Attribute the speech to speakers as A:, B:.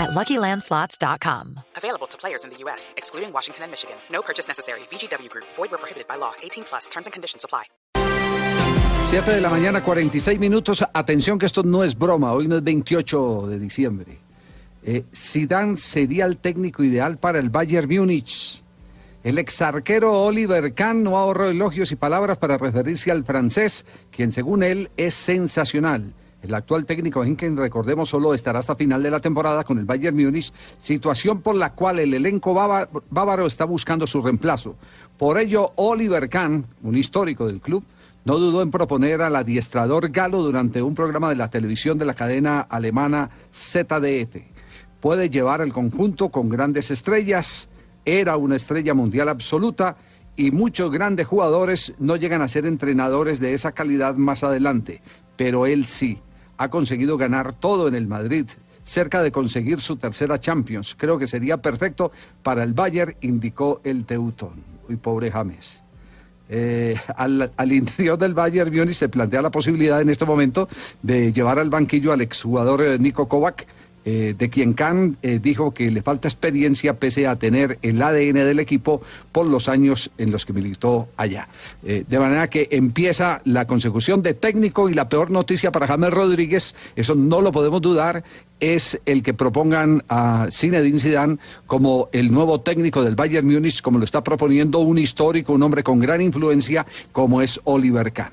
A: at LuckyLandSlots.com.
B: Available to players in the U.S., excluding Washington and Michigan. No purchase necessary. VGW Group. Void where prohibited by law. 18 plus. Terms and conditions apply.
C: 7 de la mañana, 46 minutos. Atención que esto no es broma. Hoy no es 28 de diciembre. Eh, Zidane sería el técnico ideal para el Bayern Múnich. El exarquero Oliver Kahn no ahorró elogios y palabras para referirse al francés, quien según él es sensacional. El actual técnico Hinken, recordemos, solo estará hasta final de la temporada con el Bayern Múnich, situación por la cual el elenco bávaro está buscando su reemplazo. Por ello, Oliver Kahn, un histórico del club, no dudó en proponer al adiestrador galo durante un programa de la televisión de la cadena alemana ZDF. Puede llevar el conjunto con grandes estrellas, era una estrella mundial absoluta y muchos grandes jugadores no llegan a ser entrenadores de esa calidad más adelante, pero él sí ha conseguido ganar todo en el Madrid, cerca de conseguir su tercera Champions. Creo que sería perfecto para el Bayern, indicó el Teutón. Uy, pobre James. Eh, al, interior del Bayern Múnich se plantea la posibilidad en este momento de llevar al banquillo al exjugador eh, Nico Kovac, eh, de quien Kahn eh, dijo que le falta experiencia pese a tener el ADN del equipo por los años en los que militó allá. Eh, de manera que empieza la consecución de técnico y la peor noticia para James Rodríguez, eso no lo podemos dudar, es el que propongan a Zinedine Zidane como el nuevo técnico del Bayern Múnich, como lo está proponiendo un histórico, un hombre con gran influencia como es Oliver Kahn.